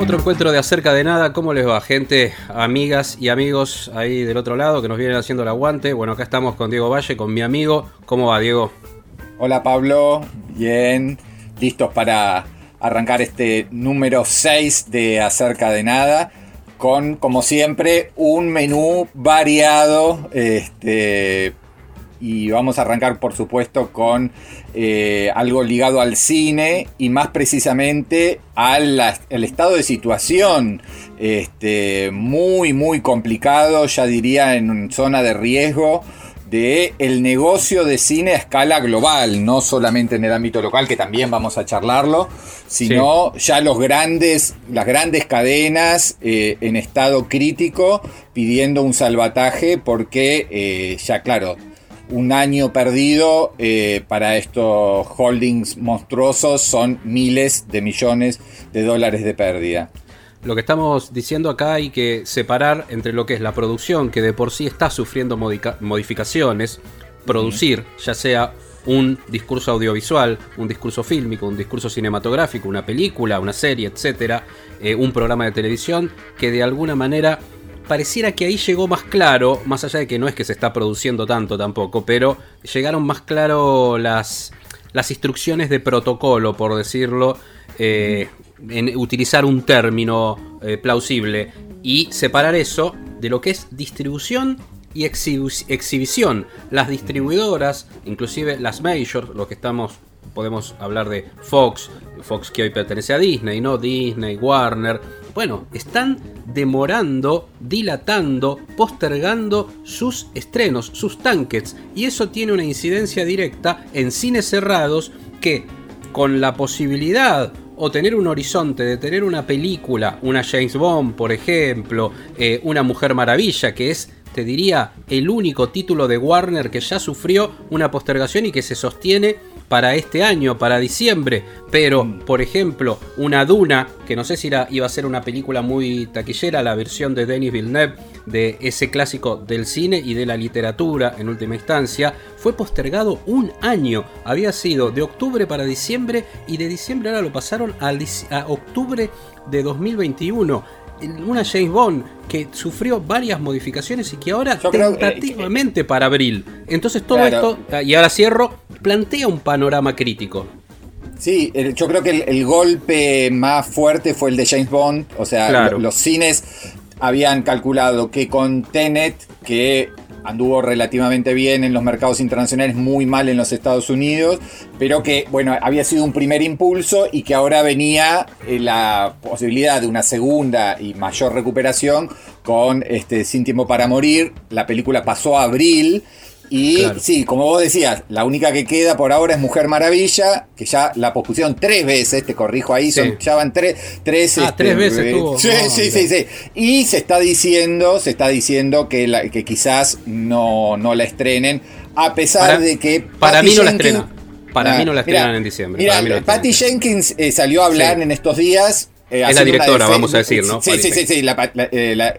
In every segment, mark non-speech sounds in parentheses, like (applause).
Otro encuentro de acerca de nada, ¿cómo les va? Gente, amigas y amigos ahí del otro lado que nos vienen haciendo el aguante. Bueno, acá estamos con Diego Valle, con mi amigo. ¿Cómo va, Diego? Hola Pablo, bien, listos para arrancar este número 6 de Acerca de Nada, con como siempre un menú variado, este, y vamos a arrancar por supuesto con eh, algo ligado al cine y más precisamente al, al estado de situación este, muy muy complicado, ya diría en zona de riesgo de el negocio de cine a escala global, no solamente en el ámbito local, que también vamos a charlarlo, sino ya los grandes, las grandes cadenas eh, en estado crítico pidiendo un salvataje porque eh, ya claro, un año perdido eh, para estos holdings monstruosos son miles de millones de dólares de pérdida. Lo que estamos diciendo acá hay que separar entre lo que es la producción, que de por sí está sufriendo modificaciones, producir, ya sea un discurso audiovisual, un discurso fílmico, un discurso cinematográfico, una película, una serie, etcétera, eh, un programa de televisión, que de alguna manera pareciera que ahí llegó más claro, más allá de que no es que se está produciendo tanto tampoco, pero llegaron más claro las, las instrucciones de protocolo, por decirlo, eh, en utilizar un término eh, plausible y separar eso de lo que es distribución y exhibición. Las distribuidoras, inclusive las majors, lo que estamos, podemos hablar de Fox, Fox que hoy pertenece a Disney, ¿no? Disney, Warner. Bueno, están demorando, dilatando, postergando sus estrenos, sus tanques. Y eso tiene una incidencia directa en cines cerrados que con la posibilidad o tener un horizonte de tener una película, una James Bond, por ejemplo, eh, una Mujer Maravilla, que es, te diría, el único título de Warner que ya sufrió una postergación y que se sostiene para este año, para diciembre. Pero, por ejemplo, una Duna, que no sé si iba a ser una película muy taquillera, la versión de Denis Villeneuve de ese clásico del cine y de la literatura en última instancia, fue postergado un año. Había sido de octubre para diciembre y de diciembre ahora lo pasaron a, octubre de 2021 una James Bond que sufrió varias modificaciones y que ahora tentativamente para abril. Entonces todo esto, y ahora cierro, plantea un panorama crítico. Sí, yo creo que el, golpe más fuerte fue el de James Bond. O sea, los cines habían calculado que con Tenet, que anduvo relativamente bien en los mercados internacionales, muy mal en los Estados Unidos, pero que, bueno, había sido un primer impulso y que ahora venía eh, la posibilidad de una segunda y mayor recuperación con este Sin Tiempo para Morir. La película pasó a abril y sí, como vos decías, la única que queda por ahora es Mujer Maravilla, que ya la pospusieron tres veces, te corrijo ahí, son, ya van tres, tres, ah, este, tres veces eh, tuvo. Sí, sí, sí, sí, Y se está diciendo, se está diciendo que, la, que quizás no, no la estrenen, a pesar de que para mí no la estrena. Para mí no la estrenan en diciembre. Mira, Patty Jenkins eh, salió a hablar en estos días eh, es la directora, vamos a decir, ¿no? Sí, sí, sí, sí eh,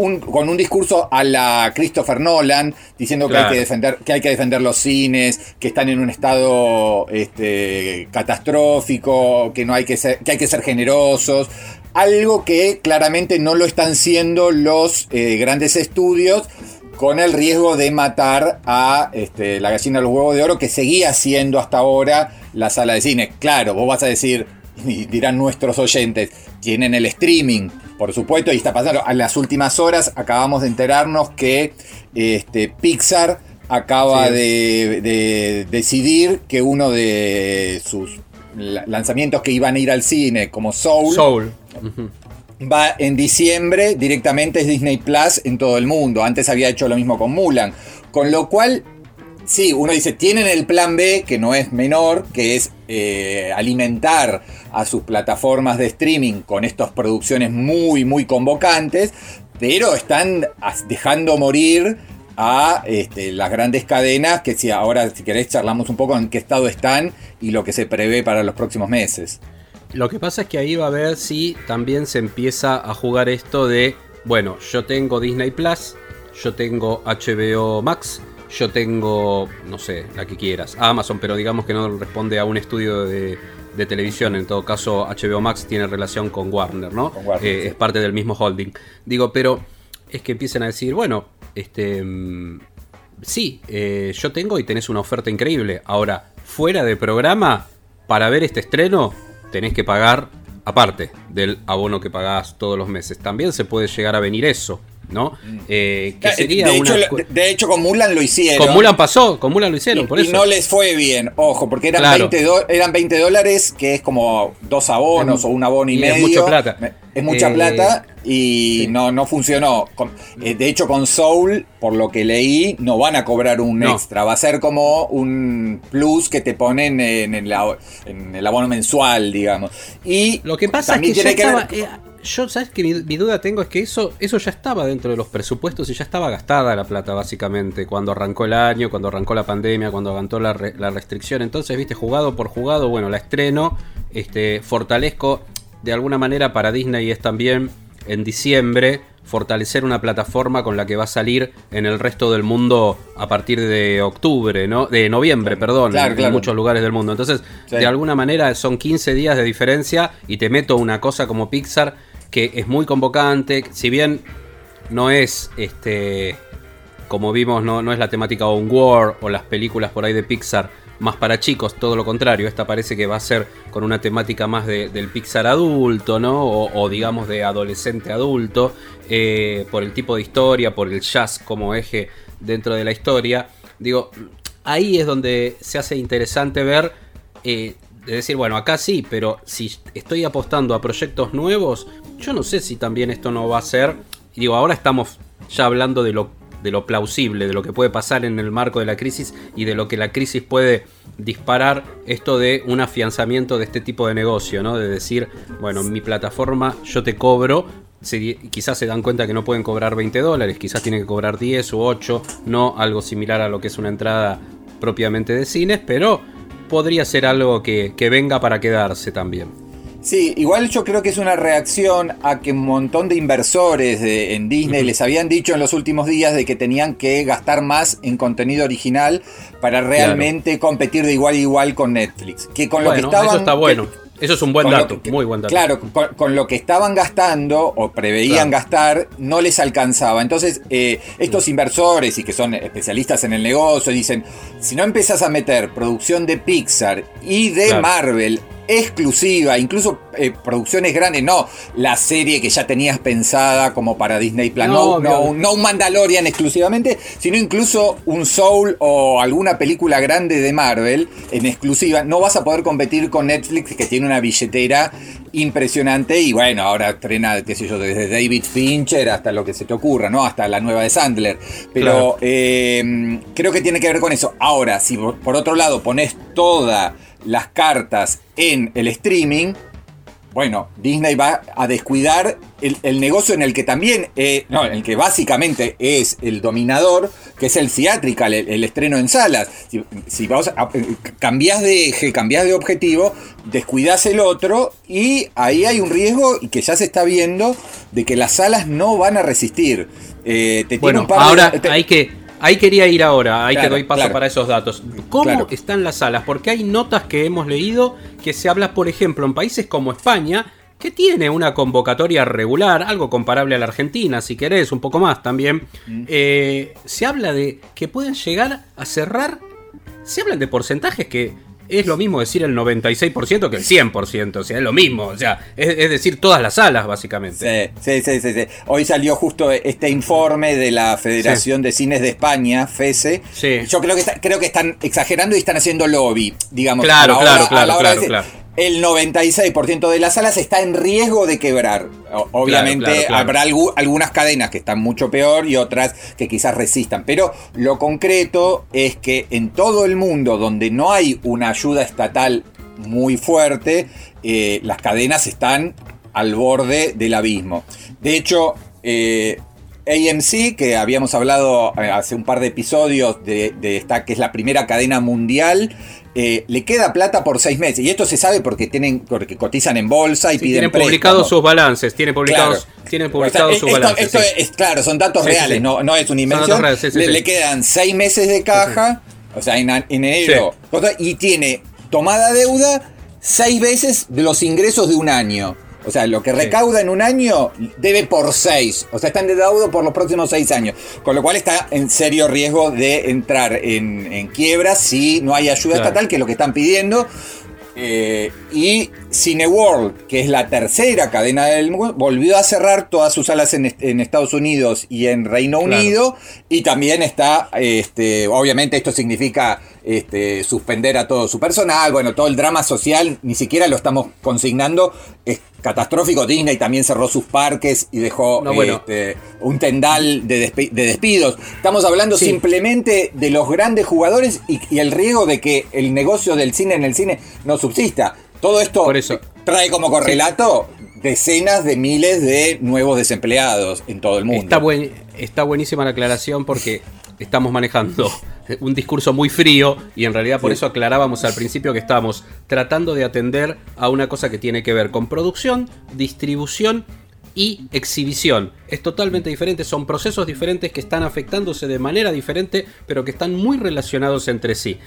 con un discurso a la Christopher Nolan, diciendo que, hay que, defender, que hay que defender los cines, que están en un estado este, catastrófico, que, no hay que, ser, que hay que ser generosos. Algo que claramente no lo están siendo los eh, grandes estudios, con el riesgo de matar a este, la gallina de los huevos de oro, que seguía siendo hasta ahora la sala de cine. Claro, vos vas a decir, (laughs) y dirán nuestros oyentes, tienen el streaming, por supuesto, y está pasando. En las últimas horas acabamos de enterarnos que este, Pixar acaba de, decidir que uno de sus lanzamientos que iban a ir al cine, como Soul, Soul. va en diciembre, directamente es Disney Plus en todo el mundo. Antes había hecho lo mismo con Mulan. Con lo cual sí, uno dice, tienen el plan B, que no es menor, que es eh, alimentar a sus plataformas de streaming con estas producciones muy, muy convocantes, pero están dejando morir a este, las grandes cadenas, que si ahora, si querés, charlamos un poco en qué estado están y lo que se prevé para los próximos meses. Lo que pasa es que ahí va a ver si también se empieza a jugar esto de, bueno, yo tengo Disney Plus, yo tengo HBO Max, yo tengo, no sé, la que quieras, Amazon, pero digamos que no responde a un estudio de, de televisión. En todo caso, HBO Max tiene relación con Warner, ¿no? Con Warner, Eh, sí. Es parte del mismo holding. Digo, pero es que empiezan a decir, bueno, este... mm, Sí, eh, yo tengo y tenés una oferta increíble. Ahora, fuera de programa, para ver este estreno, tenés que pagar aparte del abono que pagás todos los meses. También se puede llegar a venir eso, ¿no? Eh, que sería Mm. de, hecho, de, con Mulan lo hicieron. Con Mulan pasó, con Mulan lo hicieron, y, por y eso. no les fue bien, ojo, porque eran, Claro. 20, do- eran 20 dólares, que es como dos abonos Es- o un abono y, y es medio. mucha plata. Es mucha Eh, plata y sí. no, no funcionó. Con- eh, de hecho, con Soul, por lo que leí, no van a cobrar un No. extra. Va a ser como un plus que te ponen en el, abo- en el abono mensual, digamos. Y Lo que pasa es que ya tiene estaba. ver- eh, yo, ¿sabes que mi, mi duda tengo? Es que eso, eso ya estaba dentro de los presupuestos y ya estaba gastada la plata, básicamente. Cuando arrancó el año, cuando arrancó la pandemia, cuando arrancó la, re- la restricción. Entonces, viste, jugado por jugado, bueno, la estreno, este, fortalezco. De alguna manera para Disney es también en diciembre fortalecer una plataforma con la que va a salir en el resto del mundo a partir de octubre, ¿no? De noviembre, perdón, Claro, en- en claro. muchos lugares del mundo. Entonces, Sí. de alguna manera son 15 días de diferencia y te meto una cosa como Pixar que es muy convocante, si bien no es este como vimos no, no es la temática On War o las películas por ahí de Pixar más para chicos, todo lo contrario, esta parece que va a ser con una temática más de- del Pixar adulto, ¿no? O, digamos de adolescente adulto, eh, por el tipo de historia, por el jazz como eje dentro de la historia. Digo, ahí es donde se hace interesante ver eh, de decir, bueno, acá sí, pero si estoy apostando a proyectos nuevos, yo no sé si también esto no va a ser. Y digo, ahora estamos ya hablando de lo, de lo plausible, de lo que puede pasar en el marco de la crisis y de lo que la crisis puede disparar esto de un afianzamiento de este tipo de negocio, ¿no? De decir, bueno, en mi plataforma yo te cobro. se- quizás se dan cuenta que no pueden cobrar 20 dólares, quizás tienen que cobrar 10 u 8, no algo similar a lo que es una entrada propiamente de cines, pero podría ser algo que, que venga para quedarse también. Sí, igual yo creo que es una reacción a que un montón de inversores de- en Disney les habían dicho en los últimos días de que tenían que gastar más en contenido original para realmente competir de igual a igual con Netflix. Que con lo bueno, que estaban, eso está bueno. Eso es un buen dato, que- muy buen dato. Claro, con, con lo que estaban gastando o preveían Claro. gastar, no les alcanzaba. Entonces, eh, estos inversores y que son especialistas en el negocio dicen, si no empezás a meter producción de Pixar y de Claro. Marvel exclusiva, incluso eh, producciones grandes, no la serie que ya tenías pensada como para Disney Plus, no, No, no, obvio. no un Mandalorian exclusivamente, sino incluso un Soul o alguna película grande de Marvel en exclusiva, no vas a poder competir con Netflix que tiene una billetera impresionante y bueno, ahora estrena, qué sé yo, desde David Fincher hasta lo que se te ocurra, ¿no? Hasta la nueva de Sandler. Pero Claro. eh, creo que tiene que ver con eso. Ahora, si por, otro lado pones todas las cartas en el streaming, bueno, Disney va a descuidar el, el negocio en el que también, eh, no, en el que básicamente es el dominador, que es el theatrical, el, el estreno en salas. Si, si vos a- eh, cambiás de eje, cambiás de objetivo, descuidás el otro y ahí hay un riesgo y que ya se está viendo de que las salas no van a resistir. Eh, te tiene Bueno, un par de- ahora te- hay que. Ahí quería ir ahora, ahí Claro, que doy paso claro. para esos datos. ¿Cómo Claro. están las salas? Porque hay notas que hemos leído que se habla, por ejemplo, en países como España, que tiene una convocatoria regular, algo comparable a la Argentina, si querés, un poco más también. Mm. Eh, se habla de que pueden llegar a cerrar. Se hablan de porcentajes que es lo mismo decir el 96% que el 100%, o sea, es lo mismo, o sea, es, es decir, todas las salas, básicamente. Sí, sí, sí, sí, sí. Hoy salió justo este informe de la Federación de Cines de España, FESE. Sí. Yo creo que, está- creo que están exagerando y están haciendo lobby, digamos. Claro, a la claro, a claro, la hora de claro, claro. El 96% de las salas está en riesgo de quebrar. Obviamente claro, claro. habrá algu- algunas cadenas que están mucho peor y otras que quizás resistan. Pero lo concreto es que en todo el mundo donde no hay una ayuda estatal muy fuerte, eh, las cadenas están al borde del abismo. De hecho, eh, AMC, que habíamos hablado eh, hace un par de episodios de, de esta, que es la primera cadena mundial, eh, le queda plata por seis meses. Y esto se sabe porque tienen, porque cotizan en bolsa y Sí, piden tienen publicados sus balances, tienen publicados, Claro. tienen O publicados sea, sus esto, balances. esto sí. es claro, son datos Sí, reales. No, no es una invención. reales, le, quedan seis meses de caja, o sea, en, en enero, y tiene tomada deuda seis veces de los ingresos de un año. O sea, lo que recauda en un año debe por seis. O sea, está endeudado por los próximos seis años. Con lo cual está en serio riesgo de entrar en, en quiebra si no hay ayuda Claro. estatal, que es lo que están pidiendo. Eh, y Cineworld, que es la tercera cadena del mundo, volvió a cerrar todas sus salas en, est- en Estados Unidos y en Reino Claro. Unido. Y también está, este, obviamente esto significa este, suspender a todo su personal. Bueno, todo el drama social ni siquiera lo estamos consignando. Es catastrófico. Disney también cerró sus parques y dejó No, bueno. este, un tendal de, despidos. Estamos hablando Sí. simplemente de los grandes jugadores y, y el riesgo de que el negocio del cine en el cine no subsista. Todo esto Por eso. trae como correlato decenas de miles de nuevos desempleados en todo el mundo. Está, buen, está buenísima la aclaración porque estamos manejando un discurso muy frío y en realidad por Sí. eso aclarábamos al principio que estamos tratando de atender a una cosa que tiene que ver con producción, distribución y exhibición. Es totalmente diferente, son procesos diferentes que están afectándose de manera diferente, pero que están muy relacionados entre sí.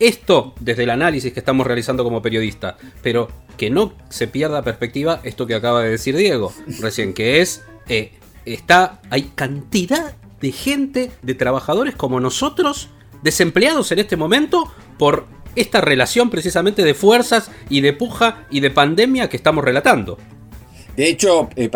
Esto desde el análisis que estamos realizando como periodista, pero que no se pierda perspectiva esto que acaba de decir Diego recién, que es eh, está hay cantidad de gente, de trabajadores como nosotros, desempleados en este momento por esta relación precisamente de fuerzas y de puja y de pandemia que estamos relatando. De hecho, eh,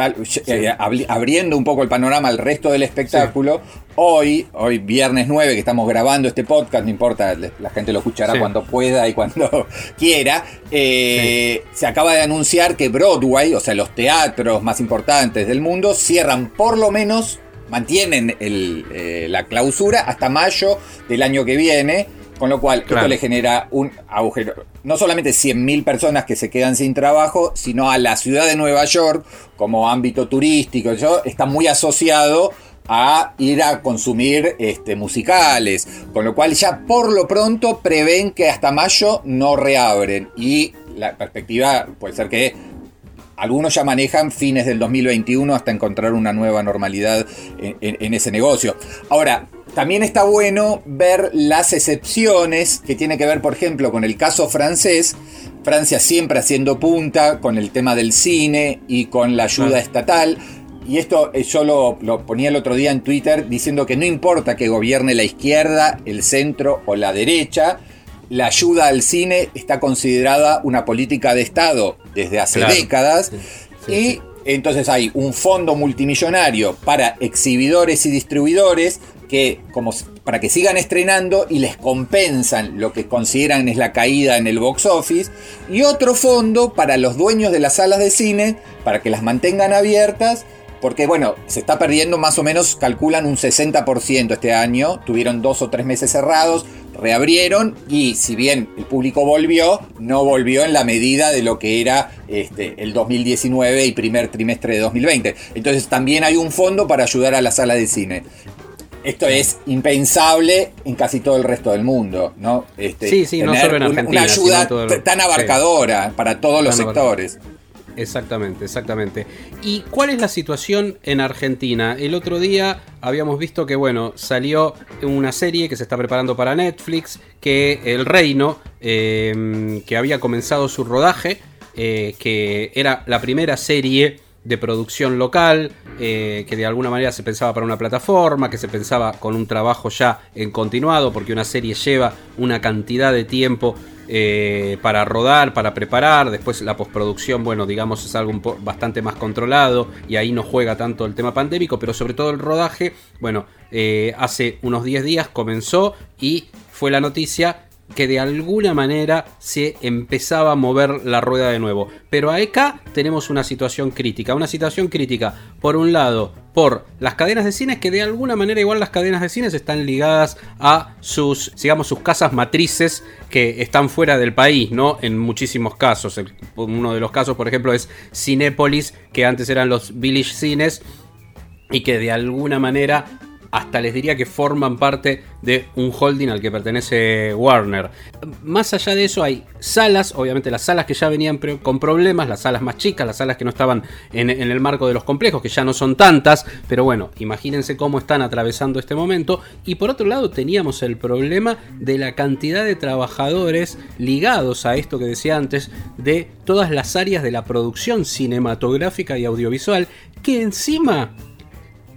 eh, abri- abriendo un poco el panorama al resto del espectáculo, hoy, hoy viernes 9 que estamos grabando este podcast, no importa, la gente lo escuchará Sí. cuando pueda y cuando (laughs) quiera, eh, se acaba de anunciar que Broadway, o sea, los teatros más importantes del mundo, cierran por lo menos, mantienen el, eh, la clausura hasta mayo del año que viene. Con lo cual, Claro. esto le genera un agujero. No solamente 100.000 personas que se quedan sin trabajo, sino a la ciudad de Nueva York, como ámbito turístico, eso está muy asociado a ir a consumir este, musicales. Con lo cual, ya por lo pronto prevén que hasta mayo no reabren. Y la perspectiva puede ser que algunos ya manejan fines del 2021 hasta encontrar una nueva normalidad en, en- en ese negocio. Ahora, también está bueno ver las excepciones que tiene que ver, por ejemplo, con el caso francés. Francia siempre haciendo punta con el tema del cine y con la ayuda estatal. Y esto eh, yo lo, lo ponía el otro día en Twitter diciendo que no importa que gobierne la izquierda, el centro o la derecha, la ayuda al cine está considerada una política de Estado desde hace Claro. décadas. Sí, y sí. entonces hay un fondo multimillonario para exhibidores y distribuidores que como para que sigan estrenando y les compensan lo que consideran es la caída en el box office y otro fondo para los dueños de las salas de cine para que las mantengan abiertas porque bueno, se está perdiendo más o menos, calculan un 60% este año, tuvieron dos o tres meses cerrados, reabrieron y si bien el público volvió, no volvió en la medida de lo que era este, el 2019 y primer trimestre de 2020. Entonces también hay un fondo para ayudar a la sala de cine. Esto es impensable en casi todo el resto del mundo, ¿no? Este, Sí, sí, no solo en Argentina, Una ayuda tan sí. abarcadora para todos los Tan sectores. Exactamente, exactamente. ¿Y cuál es la situación en Argentina? El otro día habíamos visto que, bueno, salió una serie que se está preparando para Netflix, que El Reino, eh, que había comenzado su rodaje, eh, que era la primera serie de producción local, eh, que de alguna manera se pensaba para una plataforma, que se pensaba con un trabajo ya en continuado, porque una serie lleva una cantidad de tiempo eh, para rodar, para preparar, después la postproducción, bueno, digamos, es algo bastante más controlado y ahí no juega tanto el tema pandémico, pero sobre todo el rodaje, bueno, eh, hace unos 10 días comenzó y fue la noticia que de alguna manera se empezaba a mover la rueda de nuevo. Pero acá tenemos una situación crítica, una situación crítica por un lado por las cadenas de cines que de alguna manera igual las cadenas de cines están ligadas a sus, digamos, sus casas matrices que están fuera del país, ¿no? En muchísimos casos. Uno de los casos, por ejemplo, es Cinépolis, que antes eran los Village Cines y que de alguna manera hasta les diría que forman parte de un holding al que pertenece Warner. Más allá de eso hay salas, obviamente las salas que ya venían con problemas, las salas más chicas, las salas que no estaban en, el marco de los complejos, que ya no son tantas, pero bueno, imagínense cómo están atravesando este momento. Y por otro lado teníamos el problema de la cantidad de trabajadores ligados a esto que decía antes, de todas las áreas de la producción cinematográfica y audiovisual, que encima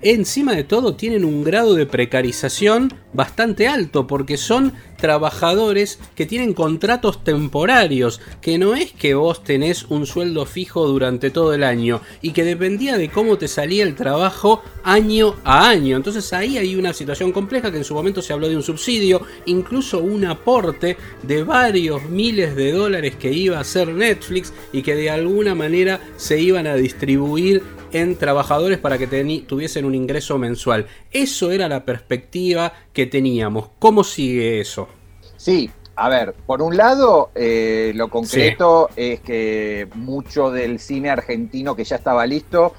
encima de todo tienen un grado de precarización bastante alto porque son trabajadores que tienen contratos temporarios, que no es que vos tenés un sueldo fijo durante todo el año y que dependía de cómo te salía el trabajo año a año. Entonces ahí hay una situación compleja que en su momento se habló de un subsidio, incluso un aporte de varios miles de dólares que iba a hacer Netflix y que de alguna manera se iban a distribuir en trabajadores para que tuviesen un ingreso mensual. Eso era la perspectiva que teníamos. ¿Cómo sigue eso? Sí, a ver, por un lado, eh, lo concreto es que mucho del cine argentino que ya estaba listo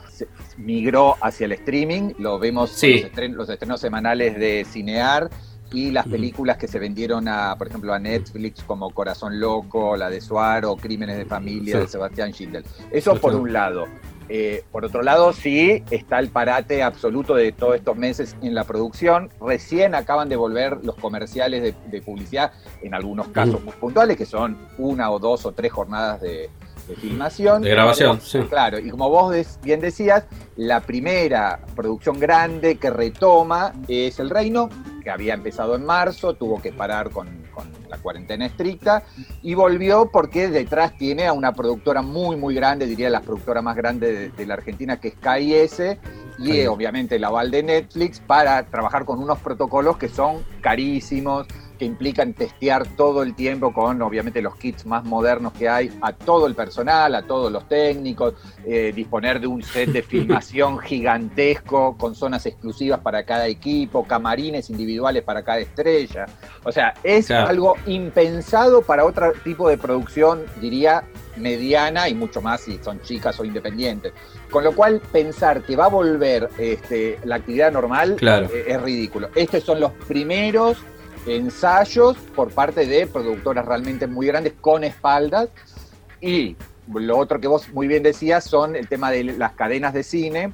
migró hacia el streaming. Lo vemos en los, estrenos, semanales de Cinear y las películas que se vendieron a, por ejemplo, a Netflix como Corazón Loco, la de Suaro, Crímenes de Familia de Sebastián Schindler. Eso por un lado. Eh, por otro lado, sí está el parate absoluto de todos estos meses en la producción. Recién acaban de volver los comerciales de, publicidad, en algunos casos mm. muy puntuales, que son una o dos o tres jornadas de, filmación. De grabación, sí. Claro, y como vos bien decías, la primera producción grande que retoma es El Reino, que había empezado en marzo, tuvo que parar con la cuarentena estricta, y volvió porque detrás tiene a una productora muy, muy grande, diría la productora más grande de, la Argentina, que es KIS, y eh, obviamente el aval de Netflix, para trabajar con unos protocolos que son carísimos, que implican testear todo el tiempo con, obviamente, los kits más modernos que hay a todo el personal, a todos los técnicos, eh, disponer de un set de (laughs) filmación gigantesco con zonas exclusivas para cada equipo, camarines individuales para cada estrella. O sea, es algo impensado para otro tipo de producción, diría, mediana y mucho más si son chicas o independientes. Con lo cual, pensar que va a volver este, la actividad normal eh, es ridículo. Estos son los primeros ensayos por parte de productoras realmente muy grandes con espaldas. Y lo otro que vos muy bien decías son el tema de las cadenas de cine,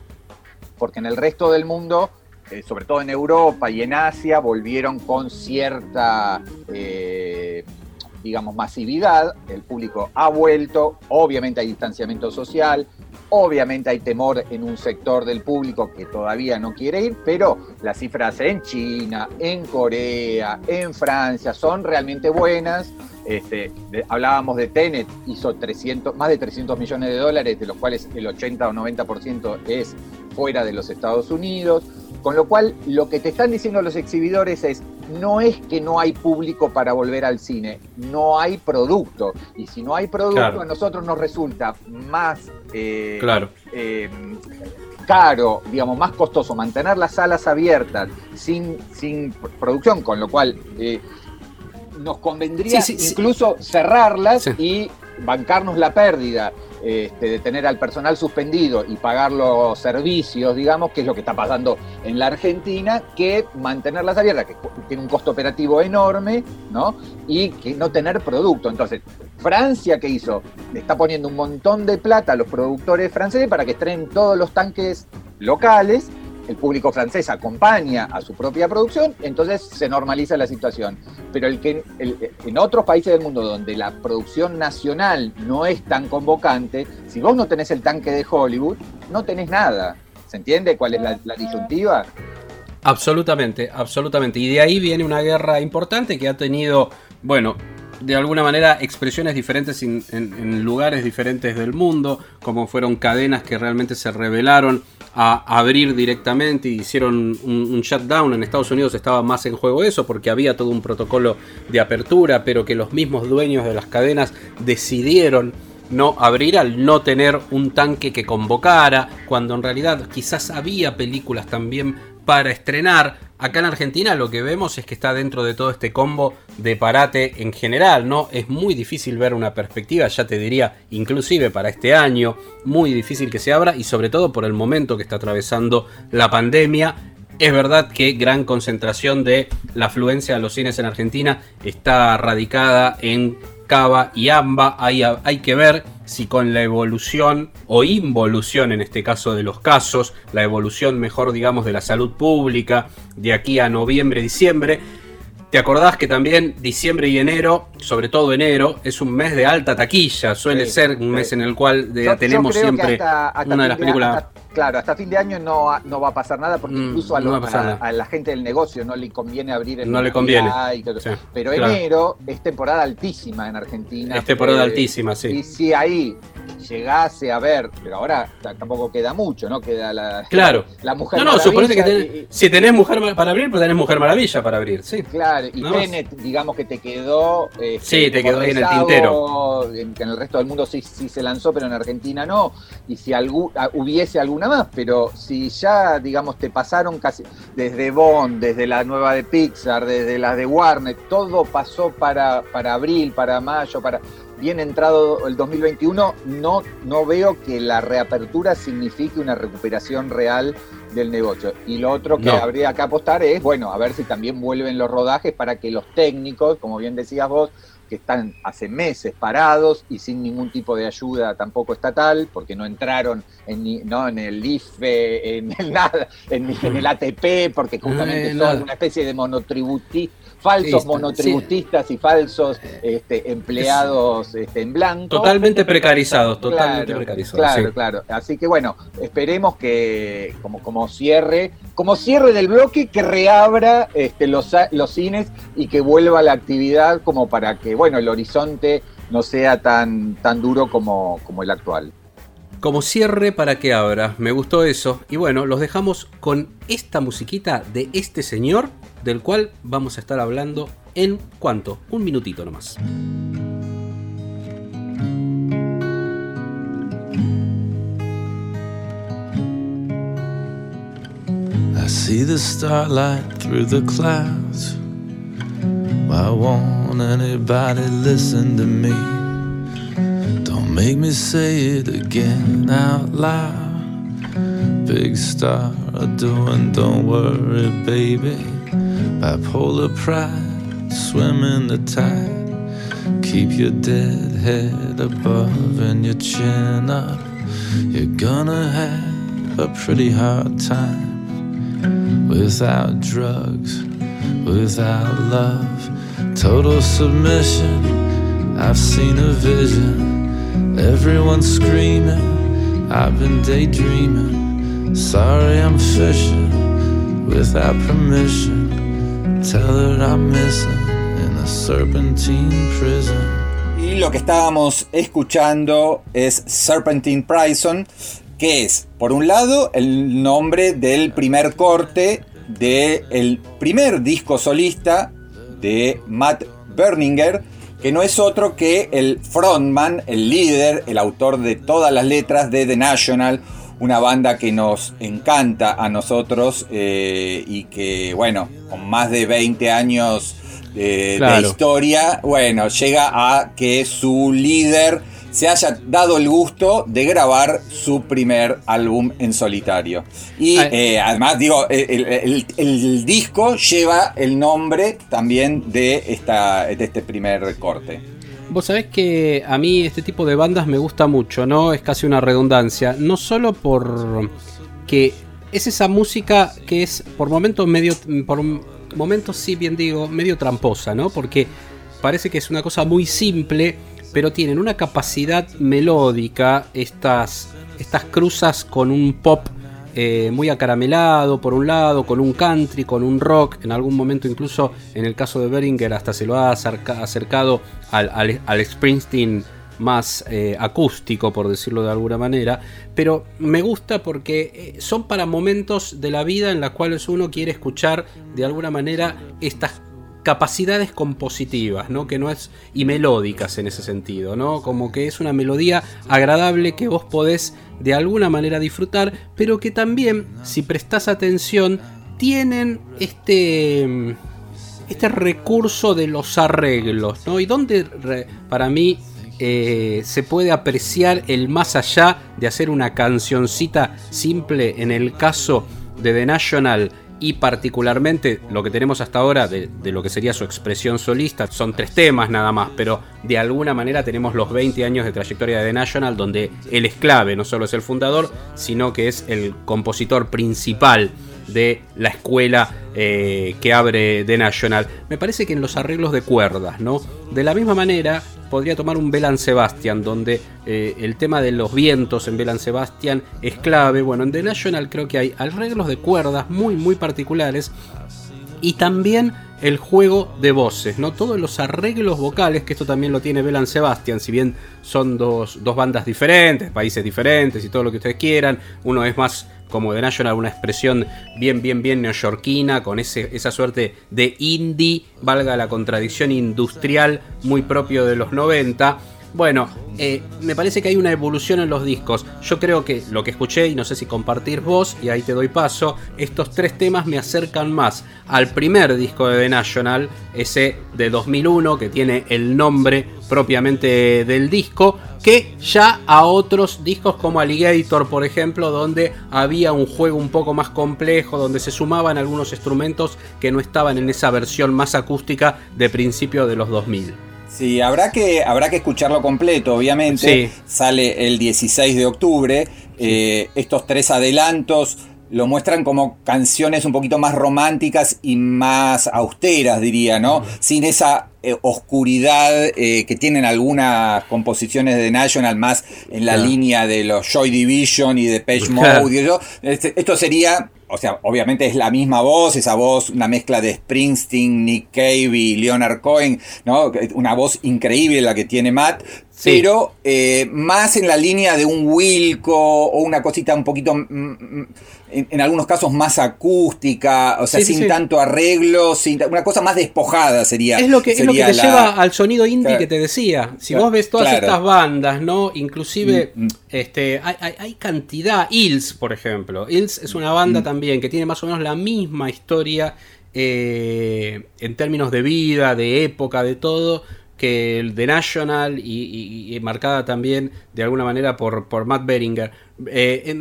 porque en el resto del mundo, eh, sobre todo en Europa y en Asia, volvieron con cierta, eh, digamos, masividad. El público ha vuelto, obviamente hay distanciamiento social, Obviamente hay temor en un sector del público que todavía no quiere ir, pero las cifras en China, en Corea, en Francia son realmente buenas. Este, hablábamos de Tenet, hizo 300, más de 300 millones de dólares, de los cuales el 80 o 90% es fuera de los Estados Unidos. Con lo cual, lo que te están diciendo los exhibidores es, no es que no hay público para volver al cine, no hay producto. Y si no hay producto, a nosotros nos resulta más eh, claro. Eh, caro, digamos, más costoso mantener las salas abiertas sin, sin producción, con lo cual eh, nos convendría incluso cerrarlas y bancarnos la pérdida este, de tener al personal suspendido y pagar los servicios, digamos, que es lo que está pasando en la Argentina, que mantenerlas abiertas, que tiene un costo operativo enorme, ¿no? Y que no tener producto. Entonces, Francia, ¿qué hizo? Le está poniendo un montón de plata a los productores franceses para que estrenen todos los tanques locales el público francés acompaña a su propia producción, entonces se normaliza la situación. Pero el que en otros países del mundo donde la producción nacional no es tan convocante, si vos no tenés el tanque de Hollywood, no tenés nada. ¿Se entiende cuál es la, la disyuntiva? Absolutamente, absolutamente. Y de ahí viene una guerra importante que ha tenido, bueno, de alguna manera expresiones diferentes en, lugares diferentes del mundo, como fueron cadenas que realmente se revelaron a abrir directamente y hicieron un, un shutdown. En Estados Unidos estaba más en juego eso porque había todo un protocolo de apertura, pero que los mismos dueños de las cadenas decidieron no abrir al no tener un tanque que convocara, cuando en realidad quizás había películas también para estrenar. Acá en Argentina lo que vemos es que está dentro de todo este combo de parate en general, ¿no? Es muy difícil ver una perspectiva, ya te diría, inclusive para este año, muy difícil que se abra y sobre todo por el momento que está atravesando la pandemia. Es verdad que gran concentración de la afluencia a los cines en Argentina está radicada en Cava y Amba. Hay, hay que ver si con la evolución o involución en este caso de los casos, la evolución mejor digamos de la salud pública de aquí a noviembre, diciembre, ¿Te acordás que también diciembre y enero, sobre todo enero, es un mes de alta taquilla? Suele Sí, ser un sí. mes en el cual de- Yo- tenemos siempre hasta- hasta una de las películas. hasta- claro, hasta fin de año no, no va a pasar nada porque Mm, incluso a, no los- a a- a la gente del negocio no le conviene abrir en No le conviene. y todo. Sí, Pero claro. enero es temporada altísima en Argentina. Es temporada Eh, altísima, sí. Y si ahí llegase a ver, pero ahora tampoco queda mucho, ¿no? Queda la, Claro. la mujer No, no, suponete que tenés- y- si tenés Mujer para abrir, pues tenés Mujer Maravilla para abrir, sí. Claro, y más. Tenet, digamos que te quedó. este, Sí, te quedó ahí en el tintero. En, que en el resto del mundo sí, sí se lanzó, pero en Argentina no. Y si hubiese alguna más, pero si ya, digamos, te pasaron casi desde Bond, desde la nueva de Pixar, desde las de Warner, todo pasó para, para abril, para mayo, para. Bien entrado el 2021, no, no veo que la reapertura signifique una recuperación real del negocio. Y lo otro que No. habría que apostar es, bueno, a ver si también vuelven los rodajes para que los técnicos, como bien decías vos, que están hace meses parados y sin ningún tipo de ayuda tampoco estatal, porque no entraron en, ni- no, en el IFE, en el (laughs) nada, en, en el ATP, porque justamente Eh, son nada. una especie de monotributistas, falsos Sí, monotributistas y falsos este, empleados este, en blanco. Totalmente precarizados, totalmente Claro, precarizados. Claro, sí. claro. Así que bueno, esperemos que como, como cierre, como cierre del bloque, que reabra este, los, los cines y que vuelva la actividad como para que, bueno, el horizonte no sea tan, tan duro como, como el actual. Como cierre para que abra, me gustó eso. Y bueno, los dejamos con esta musiquita de este señor, del cual vamos a estar hablando en cuánto, un minutito nomás. I see the starlight through the clouds. Why won't anybody listen to me? Make me say it again out loud. Big star doing, don't worry, baby. Bipolar pride, swim in the tide. Keep your dead head above and your chin up. You're gonna have a pretty hard time without drugs, without love, total submission. I've seen a vision, everyone screaming. I've been daydreaming. Sorry, I'm fishing without permission. Tell her I'm missing in a serpentine prison. Y lo que estábamos escuchando es Serpentine Prison, que es, por un lado, el nombre del primer corte del primer disco solista de Matt Berninger, que no es otro que el frontman, el líder, el autor de todas las letras de The National, una banda que nos encanta a nosotros eh, y que, bueno, con más de 20 años de, de historia, bueno, llega a que su líder se haya dado el gusto de grabar su primer álbum en solitario. Y eh, además, digo, el, el- el disco lleva el nombre también de, esta, de este primer corte. Vos sabés que a mí este tipo de bandas me gusta mucho, ¿no? Es casi una redundancia. No solo por que es esa música que es por momentos medio. Por momentos, sí, bien digo, medio tramposa, ¿no? Porque parece que es una cosa muy simple, pero tienen una capacidad melódica, estas, estas cruzas con un pop eh, muy acaramelado por un lado, con un country, con un rock, en algún momento incluso en el caso de Beringer hasta se lo ha acerca- acercado al Springsteen más eh, acústico, por decirlo de alguna manera, pero me gusta porque eh, son para momentos de la vida en los cuales uno quiere escuchar de alguna manera estas capacidades compositivas, ¿no? Que no es y melódicas en ese sentido, ¿no? Como que es una melodía agradable que vos podés de alguna manera disfrutar, pero que también, si prestás atención, tienen este este recurso de los arreglos, ¿no? Y donde para mí eh, se puede apreciar el más allá de hacer una cancioncita simple en el caso de The National y particularmente lo que tenemos hasta ahora de, lo que sería su expresión solista, son tres temas nada más, pero de alguna manera tenemos los 20 años de trayectoria de The National donde él es clave, no solo es el fundador, sino que es el compositor principal de la escuela eh, que abre The National. Me parece que en los arreglos de cuerdas, ¿no? De la misma manera, podría tomar un Belan Sebastian, donde eh, el tema de los vientos en Belan Sebastian es clave. Bueno, en The National creo que hay arreglos de cuerdas muy, muy particulares y también el juego de voces, ¿no? Todos los arreglos vocales, que esto también lo tiene Belan Sebastian, si bien son dos, dos bandas diferentes, países diferentes y todo lo que ustedes quieran, uno es más como The National, una expresión bien, bien, bien neoyorquina, con ese, esa suerte de indie, valga la contradicción industrial, muy propio de los 90. Bueno, eh, me parece que hay una evolución en los discos. Yo creo que lo que escuché, y no sé si compartir vos, y ahí te doy paso, estos tres temas me acercan más al primer disco de The National, ese de 2001, que tiene el nombre propiamente del disco, que ya a otros discos como Alligator, por ejemplo, donde había un juego un poco más complejo, donde se sumaban algunos instrumentos que no estaban en esa versión más acústica de principio de los 2000. Sí, habrá que, habrá que escucharlo completo, obviamente. Sí. Sale el 16 de octubre. Eh, estos tres adelantos lo muestran como canciones un poquito más románticas y más austeras, diría, ¿no? Sin esa eh, oscuridad eh, que tienen algunas composiciones de National, más en la Claro. línea de los Joy Division y de Page Claro. Mode. y eso. Este, esto sería, o sea, obviamente es la misma voz, esa voz, una mezcla de Springsteen, Nick Cave y Leonard Cohen, ¿no? Una voz increíble la que tiene Matt, Sí. pero eh, más en la línea de un Wilco o una cosita un poquito, mm, en, en algunos casos más acústica, o sea, Sí, sin sí. tanto arreglo, sin, una cosa más despojada sería. Es lo que, es lo que te la- lleva al sonido indie Claro. que te decía. Si Claro, vos ves todas claro. estas bandas, ¿no? Inclusive, Mm, mm. este, hay, hay- hay cantidad. Hills, por ejemplo. Hills es una Mm. banda también que tiene más o menos la misma historia eh, en términos de vida, de época, de todo que el de National y, marcada también de alguna manera por, por Matt Beringer. Eh,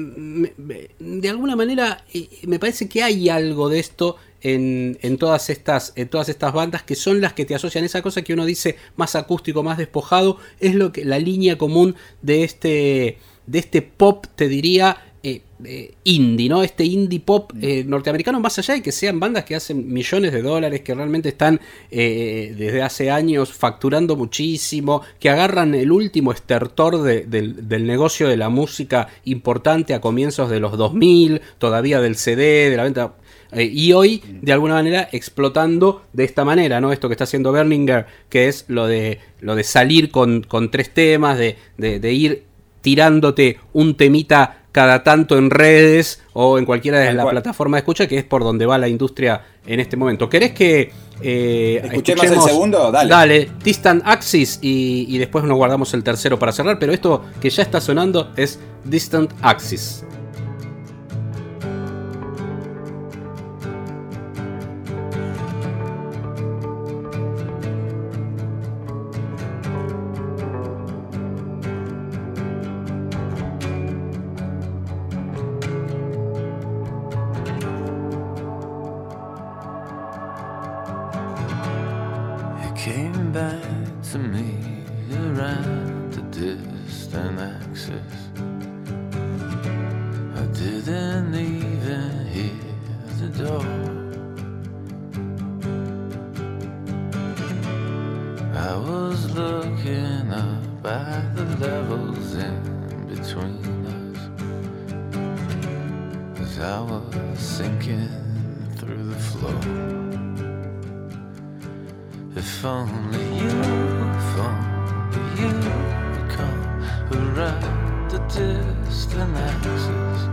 de alguna manera eh, me parece que hay algo de esto en, en todas estas, en todas estas bandas que son las que te asocian esa cosa que uno dice más acústico, más despojado, es lo que la línea común de este, de este pop, te diría, eh, indie, ¿no? Este indie pop eh, norteamericano, más allá de que sean bandas que hacen millones de dólares, que realmente están eh, desde hace años facturando muchísimo, que agarran el último estertor de- del, del negocio de la música importante a comienzos de los 2000, todavía del CD, de la venta. y hoy, de alguna manera, explotando de esta manera, ¿no? Esto que está haciendo Berninger, que es lo de, lo de salir con, con tres temas, de, de- de ir tirándote un temita cada tanto en redes o en cualquiera de las plataformas de escucha, que es por donde va la industria en este momento. ¿Querés que eh, ¿Escuchemos el segundo? Dale. Dale, Distant Axis y, y después nos guardamos el tercero para cerrar, pero esto que ya está sonando es Distant Axis. To me around the distant axis. I didn't even hear the door. I was looking up at the levels in between us. As I was sinking through the floor. If only you, come around the distant axis,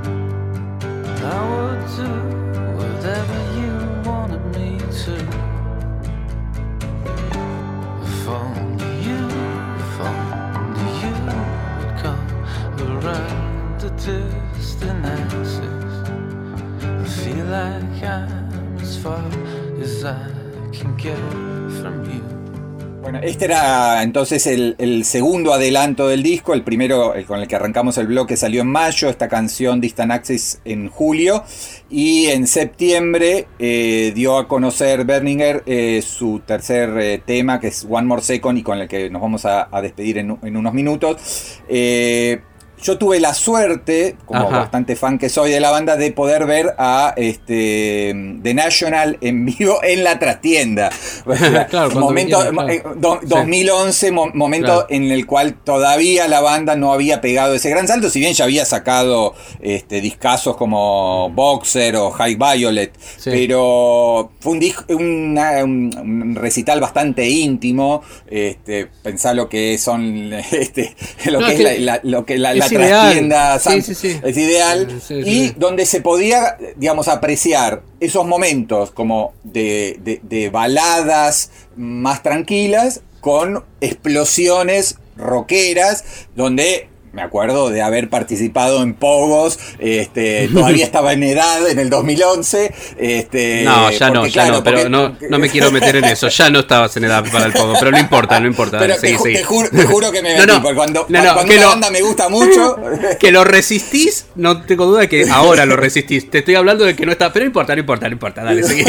I would do whatever you wanted me to. If only you, if only you would come around the distant axis, I feel like I'm as far as I can get. Bueno, este era entonces el, el segundo adelanto del disco, el primero el con el que arrancamos el bloque salió en mayo, esta canción Distant Access en julio y en septiembre eh, dio a conocer Berninger eh, su tercer eh, tema que es One More Second y con el que nos vamos a, a despedir en, en unos minutos. Eh, yo tuve la suerte, como Ajá. bastante fan que soy de la banda, de poder ver a este The National en vivo en la trastienda. (laughs) Claro, (laughs) cuando momento, claro. eh, do- Sí. 2011, mo- momento Claro. en el cual todavía la banda no había pegado ese gran salto, si bien ya había sacado este, discazos como Boxer o High Violet, Sí. pero fue un, una- un- recital bastante íntimo, este, pensá lo que son (laughs) este, lo No, que es es que la, la- lo que la, es la Sí, sí, sí. es ideal. Y donde se podía, digamos, apreciar esos momentos como de, de- de baladas más tranquilas con explosiones rockeras, donde me acuerdo de haber participado en Pogos, este, todavía (laughs) estaba en edad en el 2011. Este, No, ya no, ya claro, no, pero porque- no, (laughs) no me quiero meter en eso. Ya no estabas en edad para el poco, pero no importa, no importa. Pero Dale, te, seguí, te juro, te juro que me (laughs) No, metí, no. porque cuando, cuando una lo- banda me gusta mucho. Que lo resistís, no tengo duda de que ahora lo resistís. Te estoy hablando de que no está, pero no importa, no importa, no importa. Dale, seguí.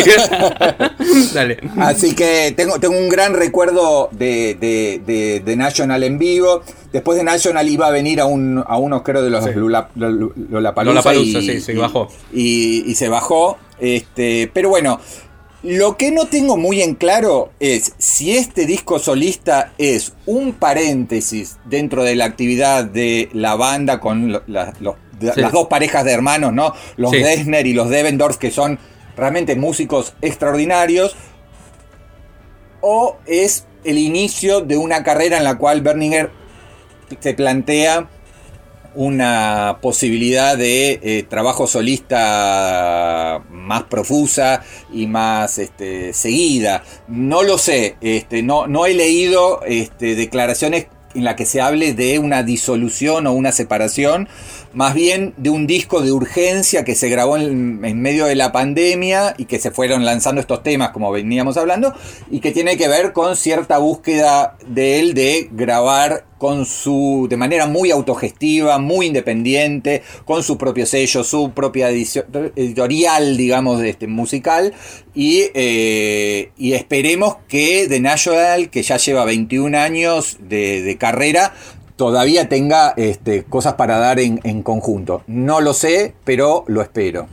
Dale. Así que tengo, tengo un gran recuerdo de, de, de- de National en vivo. Después de National iba a venir a, un, a unos, creo, de los Lula- Lula- Lollapalooza Lollapalooza, y, sí, se bajó. Y, y se bajó. Este, pero bueno, lo que no tengo muy en claro es si este disco solista es un paréntesis dentro de la actividad de la banda con la- los- Sí. las dos parejas de hermanos, ¿no? Los Sí. Dessner y los Devendorf, que son realmente músicos extraordinarios o es el inicio de una carrera en la cual Berninger se plantea una posibilidad de eh, trabajo solista más profusa y más este, seguida. No lo sé, este, no, no he leído este, declaraciones en las que se hable de una disolución o una separación, más bien de un disco de urgencia que se grabó en, medio de la pandemia y que se fueron lanzando estos temas como veníamos hablando y que tiene que ver con cierta búsqueda de él de grabar con su de manera muy autogestiva, muy independiente, con su propio sello, su propia editorial, digamos, este, musical. Y, eh, y esperemos que The National, que ya lleva 21 años de, de carrera, todavía tenga este, cosas para dar en, conjunto. No lo sé, pero lo espero.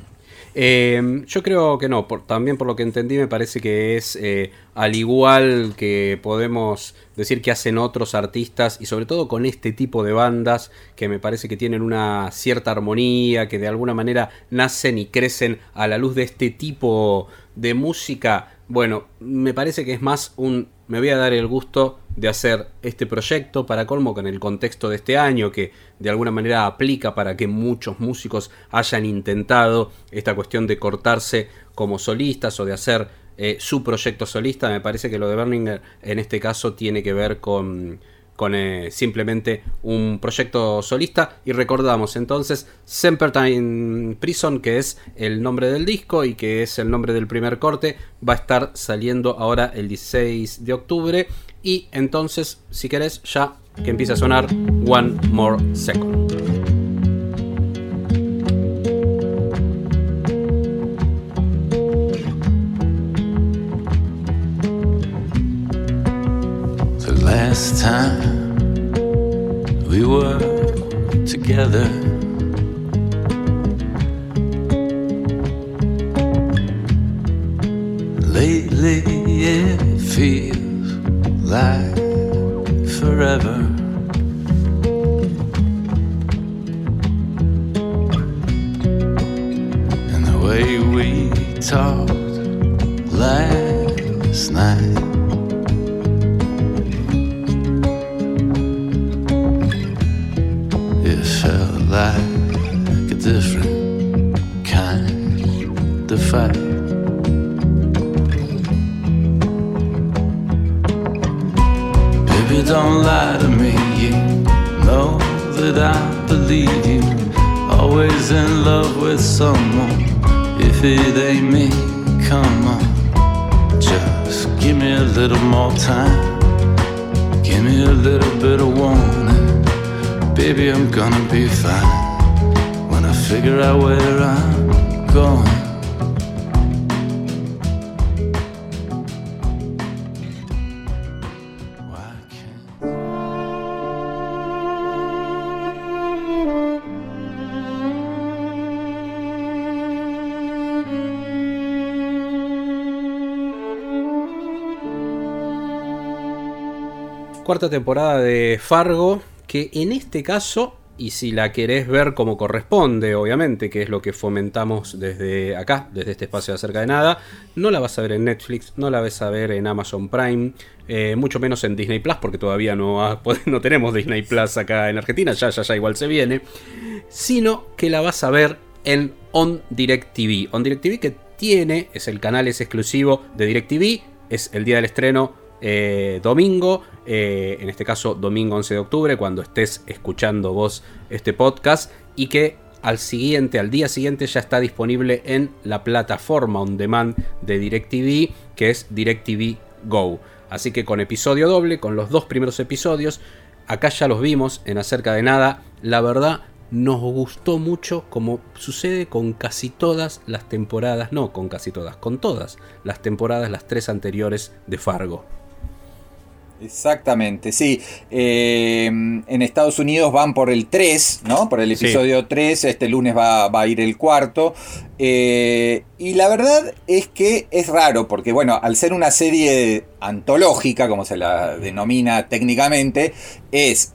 Eh, yo creo que no, por- también por lo que entendí me parece que es eh, al igual que podemos decir que hacen otros artistas y sobre todo con este tipo de bandas que me parece que tienen una cierta armonía, que de alguna manera nacen y crecen a la luz de este tipo de música. Bueno, me parece que es más un me voy a dar el gusto de hacer este proyecto para colmo con el contexto de este año que de alguna manera aplica para que muchos músicos hayan intentado esta cuestión de cortarse como solistas o de hacer eh, su proyecto solista. Me parece que lo de Berninger en este caso tiene que ver con, con eh, simplemente un proyecto solista. Y recordamos entonces Sempertime Prison, que es el nombre del disco y que es el nombre del primer corte, va a estar saliendo ahora el 16 de octubre. Y entonces, si querés, ya que empiece a sonar One More Second. Last time we were together. Like forever. And the when we talked last night. It felt like a different kind of fight. Don't lie to me. You know that I believe you. Always in love with someone. If it ain't me, come on. Just give me a little more time. Give me a little bit of warning. Baby, I'm gonna be fine when I figure out where I'm going. Cuarta temporada de Fargo, que en este caso, y si la querés ver como corresponde, obviamente, que es lo que fomentamos desde acá, desde este espacio de acerca de nada, no la vas a ver en Netflix, no la vas a ver en Amazon Prime, eh, mucho menos en Disney Plus, porque todavía no, (laughs) no tenemos Disney Plus acá en Argentina, ya, ya, ya igual se viene, sino que la vas a ver en On Direct TV. On Direct TV que tiene, es el canal, es exclusivo de Direct TV, es el día del estreno eh, domingo, eh, en este caso domingo 11 de octubre, cuando estés escuchando vos este podcast, y que al siguiente, al día siguiente ya está disponible en la plataforma on demand de DirecTV, que es DirecTV Go. Así que con episodio doble, con los dos primeros episodios, acá ya los vimos en acerca de nada, la verdad nos gustó mucho como sucede con casi todas las temporadas, no con casi todas, con todas las temporadas, las tres anteriores de Fargo. Exactamente, sí. Eh, en Estados Unidos van por el 3, ¿no? Por el Sí. episodio 3, este lunes va, va a ir el cuarto. Eh, y la verdad es que es raro, porque bueno, al ser una serie antológica, como se la denomina técnicamente, es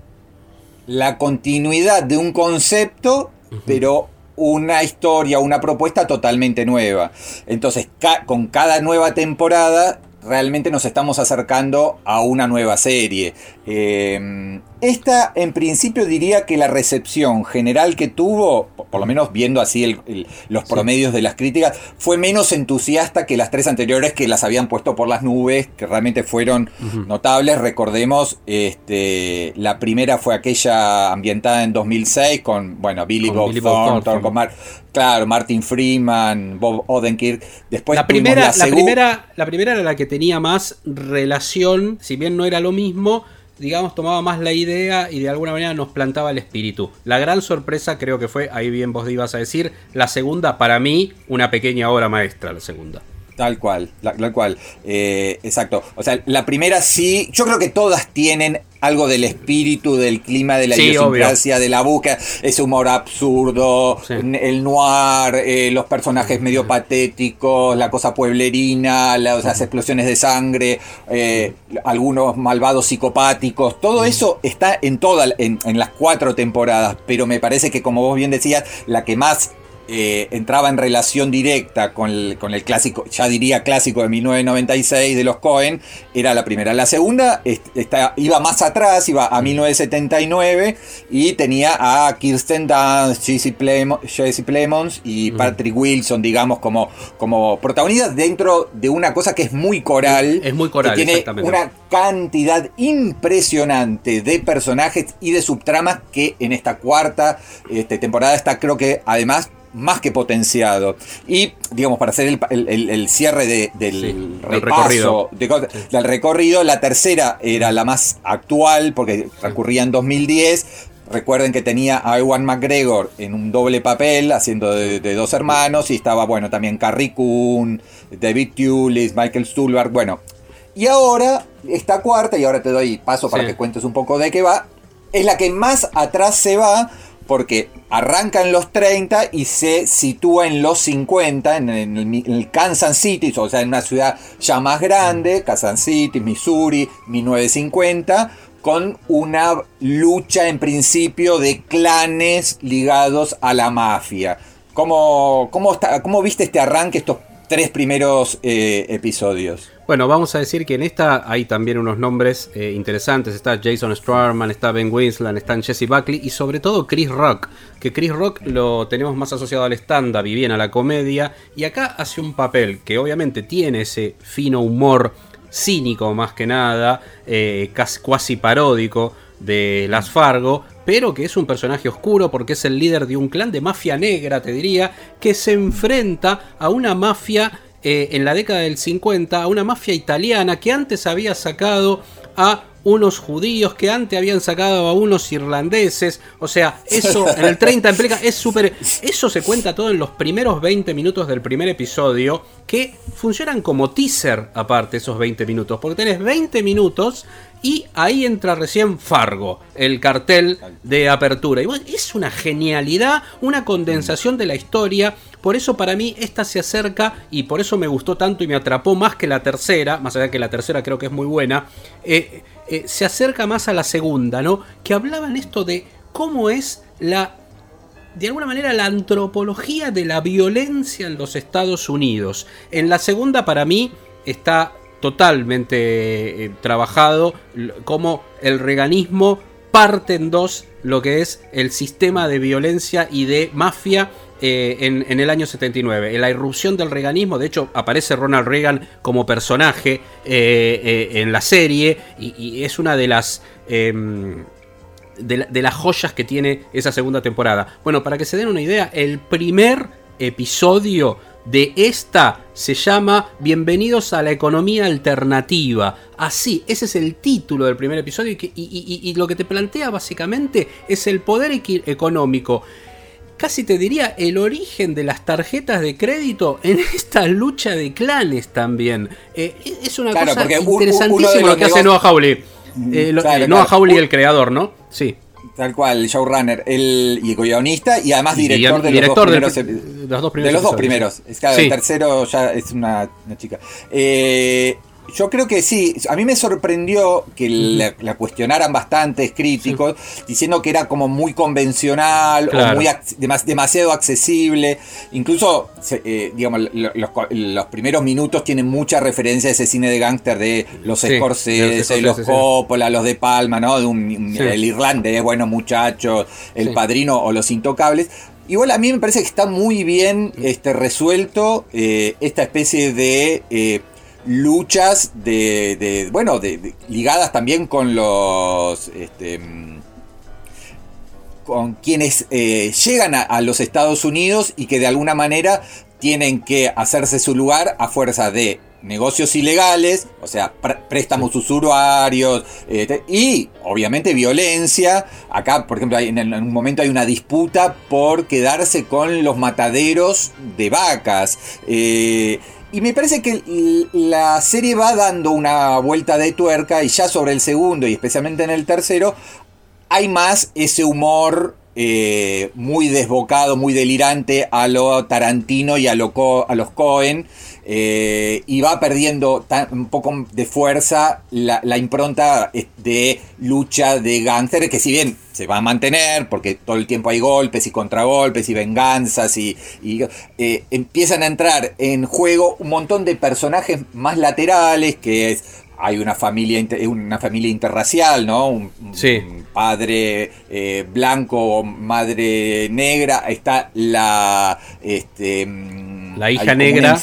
la continuidad de un concepto, pero una historia, una propuesta totalmente nueva. Entonces, ca- con cada nueva temporada, realmente nos estamos acercando a una nueva serie. Eh, esta, en principio, diría que la recepción general que tuvo, por lo menos viendo así el- el- los promedios de las críticas, fue menos entusiasta que las tres anteriores que las habían puesto por las nubes, que realmente fueron notables. Recordemos, este, la primera fue aquella ambientada en 2006 con, bueno, Billy Con Bob Billy Bob Thornton, con Mar- claro, Martin Freeman, Bob Odenkirk. Después la primera, la, primera, la primera era la que tenía más relación, si bien no era lo mismo, digamos, tomaba más la idea y de alguna manera nos plantaba el espíritu. La gran sorpresa creo que fue, ahí bien vos ibas a decir, la segunda, para mí, una pequeña obra maestra, la segunda. Tal cual, tal cual. Eh, exacto. O sea, la primera sí, yo creo que todas tienen algo del espíritu, del clima, de la Sí, idiosincrasia, de la búsqueda, ese humor absurdo, Sí. el noir, eh, los personajes medio patéticos, la cosa pueblerina, las, las explosiones de sangre, eh, algunos malvados psicopáticos, todo eso está en todas, en, en las cuatro temporadas, pero me parece que como vos bien decías, la que más eh, entraba en relación directa con el, con el clásico, ya diría clásico de 1996 de los Cohen, era la primera. La segunda est- está- iba más atrás, iba a 1979 y tenía a Kirsten Dunst, Jesse, Plemo- Jesse Plemons y Patrick Wilson, digamos, como, como protagonistas dentro de una cosa que es muy coral. Es muy coral, que tiene exactamente. una cantidad impresionante de personajes y de subtramas que en esta cuarta este, temporada está creo que además más que potenciado. Y digamos, para hacer el, el- cierre de- del Sí, repaso recorrido. de del recorrido, la tercera era la más actual porque transcurría en 2010. Recuerden que tenía a Ewan McGregor en un doble papel, haciendo de, de dos hermanos, y estaba, bueno, también Carrie Coon, David Tulis, Michael Stuhlbarg, bueno. Y ahora, esta cuarta, y ahora te doy paso para Sí. que cuentes un poco de qué va, es la que más atrás se va, porque arranca en los 30 y se sitúa en los 50, en el, en el Kansas City, o sea, en una ciudad ya más grande, Kansas City, Missouri, 1950, con una lucha en principio de clanes ligados a la mafia. ¿Cómo, cómo, está, ¿Cómo viste este arranque, estos tres primeros eh, episodios? Bueno, vamos a decir que en esta hay también unos nombres eh, interesantes. Está Jason Strarman, está Ben Winsland, está Jesse Buckley y sobre todo Chris Rock. Que Chris Rock lo tenemos más asociado al stand-up y bien a la comedia. Y acá hace un papel que obviamente tiene ese fino humor cínico más que nada, eh, casi, paródico de Las Fargo, pero que es un personaje oscuro porque es el líder de un clan de mafia negra, te diría, que se enfrenta a una mafia eh, en la década del 50, a una mafia italiana que antes había sacado a unos judíos que antes habían sacado a unos irlandeses. O sea, eso en el 30 implica, es súper... Eso se cuenta todo en los primeros 20 minutos del primer episodio, que funcionan como teaser aparte esos 20 minutos, porque tenés 20 minutos y ahí entra recién Fargo, el cartel de apertura. Y bueno, es una genialidad, una condensación de la historia. Por eso para mí esta se acerca y por eso me gustó tanto y me atrapó más que la tercera, más allá que la tercera creo que es muy buena. Eh, eh, se acerca más a la segunda, ¿no? Que hablaban esto de cómo es la de alguna manera la antropología de la violencia en los Estados Unidos. En la segunda para mí está totalmente eh, trabajado como el reganismo parte en dos lo que es el sistema de violencia y de mafia eh, en, el año 79. En la irrupción del reganismo, de hecho aparece Ronald Reagan como personaje eh, en la serie y, es una de las... Em, de las joyas que tiene esa segunda temporada. Bueno, para que se den una idea, el primer episodio de esta se llama Bienvenidos a la economía alternativa. Así, ese es el título del primer episodio y, lo que te plantea básicamente es el poder económico. Casi te diría el origen de las tarjetas de crédito en (laughs) esta lucha de clanes también. Eh, es una cosa interesantísima lo que hace Noah Hawley. Eh, eh, Noah Hawley, el creador, ¿no? Sí. Tal cual, el showrunner, el y guionista y además director, de, los dos primeros, de, los dos primeros. De los dos primeros. El tercero ya es una, una chica. Eh, yo creo que sí. A mí me sorprendió que la, cuestionaran bastantes críticos, diciendo que era como muy convencional o muy demasiado accesible. Incluso, eh, digamos, los, primeros minutos tienen mucha referencia a ese cine de gángster de los Scorsese, los, Coppola, los de Palma, ¿no? De un, el irlandés, bueno, muchachos, El Padrino o Los Intocables. Igual a mí me parece que está muy bien este, resuelto eh, esta especie de eh, luchas de, bueno, de, ligadas también con los, este, con quienes eh, llegan a, los Estados Unidos y que de alguna manera tienen que hacerse su lugar a fuerza de negocios ilegales, o sea, préstamos usuarios este, y obviamente violencia. Acá, por ejemplo, en, un momento hay una disputa por quedarse con los mataderos de vacas. Eh, y me parece que la serie va dando una vuelta de tuerca y ya sobre el segundo y especialmente en el tercero hay más ese humor eh, muy desbocado, muy delirante a lo Tarantino y a, lo a los Cohen. Eh, y va perdiendo un poco de fuerza la, impronta eh, de lucha de gánster, que si bien se va a mantener, porque todo el tiempo hay golpes y contragolpes y venganzas, y, empiezan a entrar en juego un montón de personajes más laterales, que es hay una familia, una familia interracial, ¿no? Un, padre eh, blanco, madre negra, está la... Este, la hija negra.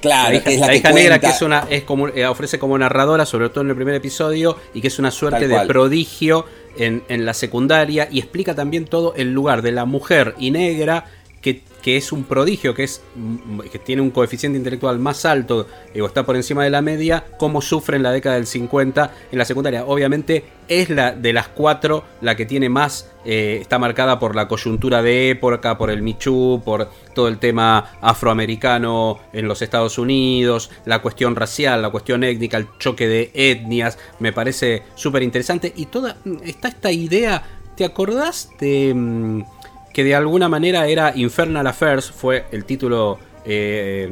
Claro, la hija, es la, hija negra que es una es como eh, ofrece como narradora, sobre todo en el primer episodio, y que es una suerte de prodigio en, en, la secundaria y explica también todo el lugar de la mujer y negra que es un prodigio, que, es, mm, que tiene un coeficiente intelectual más alto o está por encima de la media, cómo sufre en la década del 50 en la secundaria. Obviamente es la de las cuatro la que tiene más, eh, está marcada por la coyuntura de época, por el Michu, por todo el tema afroamericano en los Estados Unidos, la cuestión racial, la cuestión étnica, el choque de etnias, me parece súper interesante. Y toda, está esta idea, ¿te acordás de... Mm, que de alguna manera era Infernal Affairs, fue el título eh,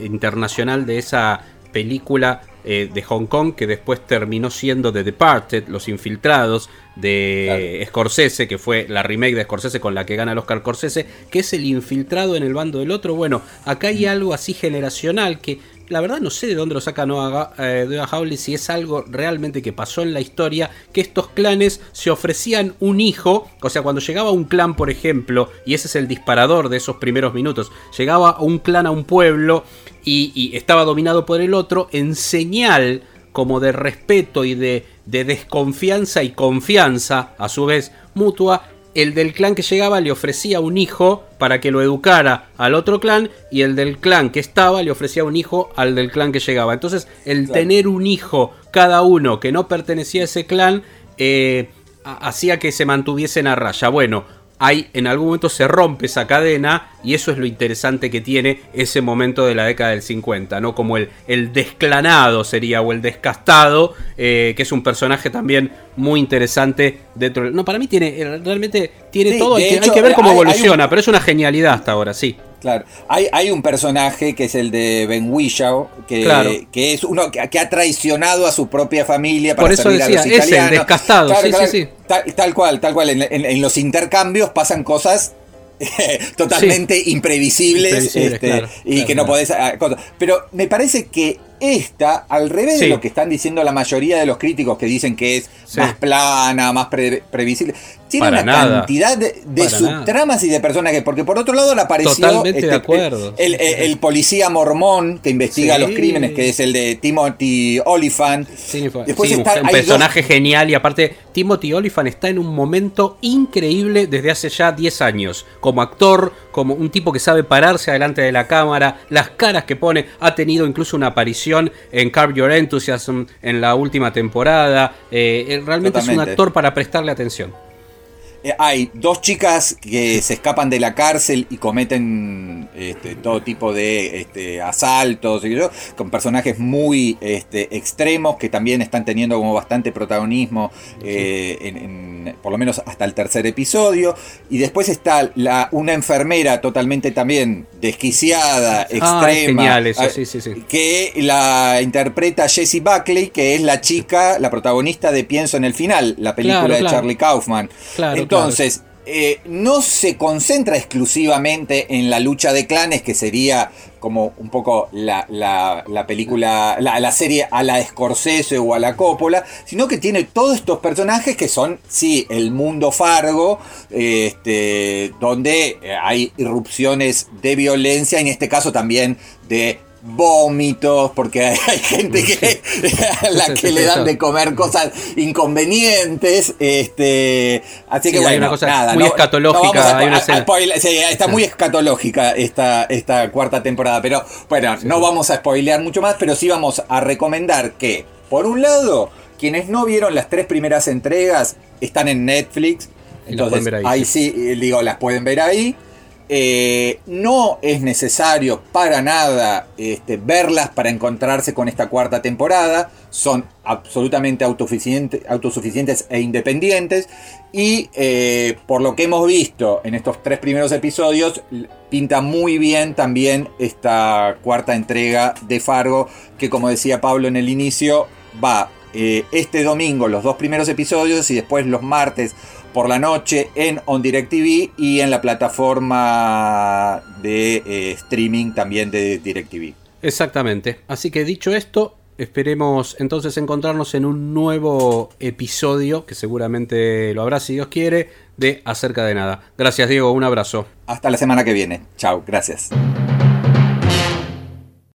internacional de esa película eh, de Hong Kong que después terminó siendo The Departed, Los Infiltrados de Scorsese, que fue la remake de Scorsese con la que gana el Oscar Scorsese, que es el infiltrado en el bando del otro. Bueno, acá hay algo así generacional que la verdad no sé de dónde lo saca Noah eh, Hawley, si es algo realmente que pasó en la historia, que estos clanes se ofrecían un hijo, o sea, cuando llegaba un clan, por ejemplo, y ese es el disparador de esos primeros minutos, llegaba un clan a un pueblo y, y estaba dominado por el otro, en señal como de respeto y de, de desconfianza y confianza, a su vez mutua, el del clan que llegaba le ofrecía un hijo para que lo educara al otro clan y el del clan que estaba le ofrecía un hijo al del clan que llegaba. Entonces el tener un hijo cada uno que no pertenecía a ese clan eh, hacía que se mantuviesen a raya. Bueno, hay, en algún momento se rompe esa cadena y eso es lo interesante que tiene ese momento de la década del 50, ¿no? Como el, el desclanado sería o el descastado, eh, que es un personaje también muy interesante dentro No, para mí tiene, eh, realmente tiene todo, hay, que, ver cómo evoluciona, pero es una genialidad hasta ahora, sí. Claro, hay, hay un personaje que es el de Ben Whishaw, que, que es uno que, ha traicionado a su propia familia para Por eso decía, a los Ese, descastado, sí, sí, sí. Tal, cual, tal cual. En, los intercambios pasan cosas (laughs) totalmente imprevisibles, este, y que no podés. Ah, pero me parece que esta, al revés de lo que están diciendo la mayoría de los críticos que dicen que es más plana, más previsible, tiene una cantidad de, subtramas y de personajes. Porque por otro lado le apareció este, acuerdo. El, policía mormón que investiga los crímenes, que es el de Timothy Oliphant. Después está, un personaje genial y aparte Timothy Oliphant está en un momento increíble desde hace ya 10 años. Como actor, como un tipo que sabe pararse adelante de la cámara, las caras que pone, ha tenido incluso una aparición en Carve Your Enthusiasm en la última temporada. Eh, realmente es un actor para prestarle atención. Eh, hay dos chicas que se escapan de la cárcel y cometen este, todo tipo de este, asaltos, con personajes muy este, extremos que también están teniendo como bastante protagonismo, eh, por lo menos hasta el tercer episodio. Y después está la, una enfermera totalmente también desquiciada, ah, extrema, que la interpreta Jessie Buckley, que es la chica, la protagonista de Pienso en el final, la película de Charlie Kaufman. Claro, entonces, eh, no se concentra exclusivamente en la lucha de clanes, que sería como un poco la, película, la, serie a la Scorsese o a la Coppola, sino que tiene todos estos personajes que son, sí, el mundo Fargo, este, donde hay irrupciones de violencia, en este caso también de vómitos, porque hay, gente que a la que le dan de comer cosas inconvenientes. Este, así que bueno, nada, muy escatológica. está muy escatológica esta, esta cuarta temporada, pero bueno, no vamos a spoilear mucho más, pero sí vamos a recomendar que, por un lado, quienes no vieron las tres primeras entregas están en Netflix. Entonces, ahí sí, digo, las pueden ver ahí. Eh, no es necesario para nada este, verlas para encontrarse con esta cuarta temporada. Son absolutamente autosuficientes e independientes. Y eh, por lo que hemos visto en estos tres primeros episodios, pinta muy bien también esta cuarta entrega de Fargo, que como decía Pablo en el inicio, va eh, este domingo los dos primeros episodios y después los martes por la noche en On Direct TV y en la plataforma de eh, streaming también de DirecTV. Exactamente. Así que dicho esto, esperemos entonces encontrarnos en un nuevo episodio, que seguramente lo habrá si Dios quiere, de Acerca de Nada. Gracias Diego, un abrazo. Hasta la semana que viene. Chao, gracias.